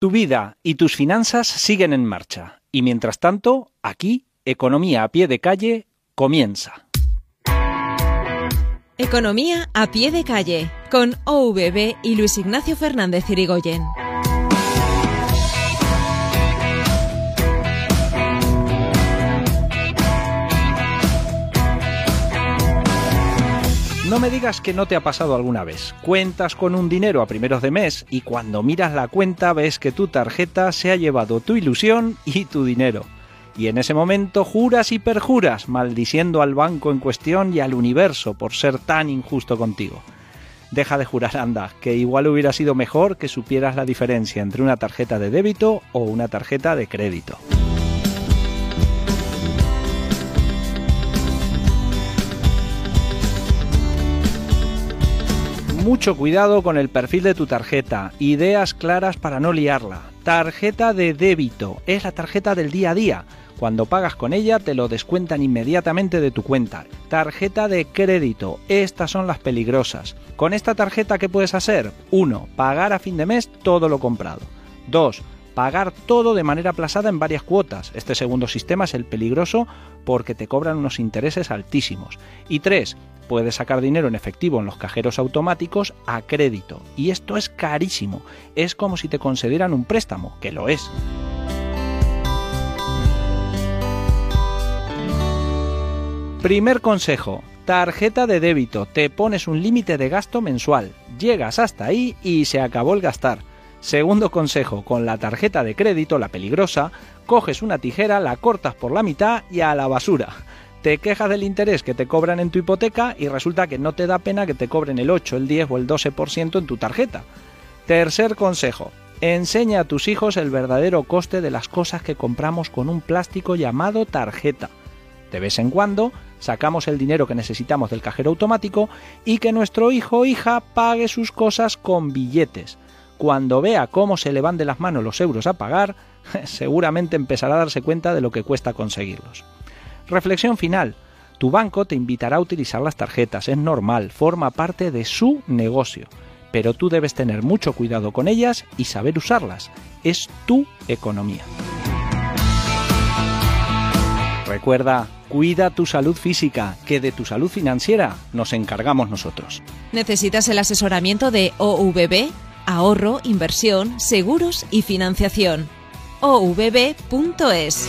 Tu vida y tus finanzas siguen en marcha. Y mientras tanto, aquí, Economía a pie de calle comienza. Economía a pie de calle con OVB y Luis Ignacio Fernández Irigoyen. No me digas que no te ha pasado alguna vez. Cuentas con un dinero a primeros de mes y cuando miras la cuenta ves que tu tarjeta se ha llevado tu ilusión y tu dinero. Y en ese momento juras y perjuras, maldiciendo al banco en cuestión y al universo por ser tan injusto contigo. Deja de jurar, anda, que igual hubiera sido mejor que supieras la diferencia entre una tarjeta de débito o una tarjeta de crédito. Mucho cuidado con el perfil de tu tarjeta, ideas claras para no liarla. Tarjeta de débito es la tarjeta del día a día. Cuando pagas con ella te lo descuentan inmediatamente de tu cuenta. Tarjeta de crédito, estas son las peligrosas. Con esta tarjeta, ¿qué puedes hacer? 1. Pagar a fin de mes todo lo comprado. 2 pagar todo de manera aplazada en varias cuotas. Este segundo sistema es el peligroso porque te cobran unos intereses altísimos. Y 3 puedes sacar dinero en efectivo en los cajeros automáticos a crédito. Y esto es carísimo. Es como si te concedieran un préstamo, que lo es. Primer consejo. Tarjeta de débito. Te pones un límite de gasto mensual. Llegas hasta ahí y se acabó el gastar. Segundo consejo. Con la tarjeta de crédito, la peligrosa, coges una tijera, la cortas por la mitad y a la basura te quejas del interés que te cobran en tu hipoteca y resulta que no te da pena que te cobren el 8, el 10 o el 12% en tu tarjeta. Tercer consejo. Enseña a tus hijos el verdadero coste de las cosas que compramos con un plástico llamado tarjeta. De vez en cuando sacamos el dinero que necesitamos del cajero automático y que nuestro hijo o hija pague sus cosas con billetes. Cuando vea cómo se le van de las manos los euros a pagar, seguramente empezará a darse cuenta de lo que cuesta conseguirlos. Reflexión final. Tu banco te invitará a utilizar las tarjetas, es normal, forma parte de su negocio, pero tú debes tener mucho cuidado con ellas y saber usarlas. Es tu economía. Recuerda, cuida tu salud física, que de tu salud financiera nos encargamos nosotros. ¿Necesitas el asesoramiento de OVB? Ahorro, inversión, seguros y financiación. ovb.es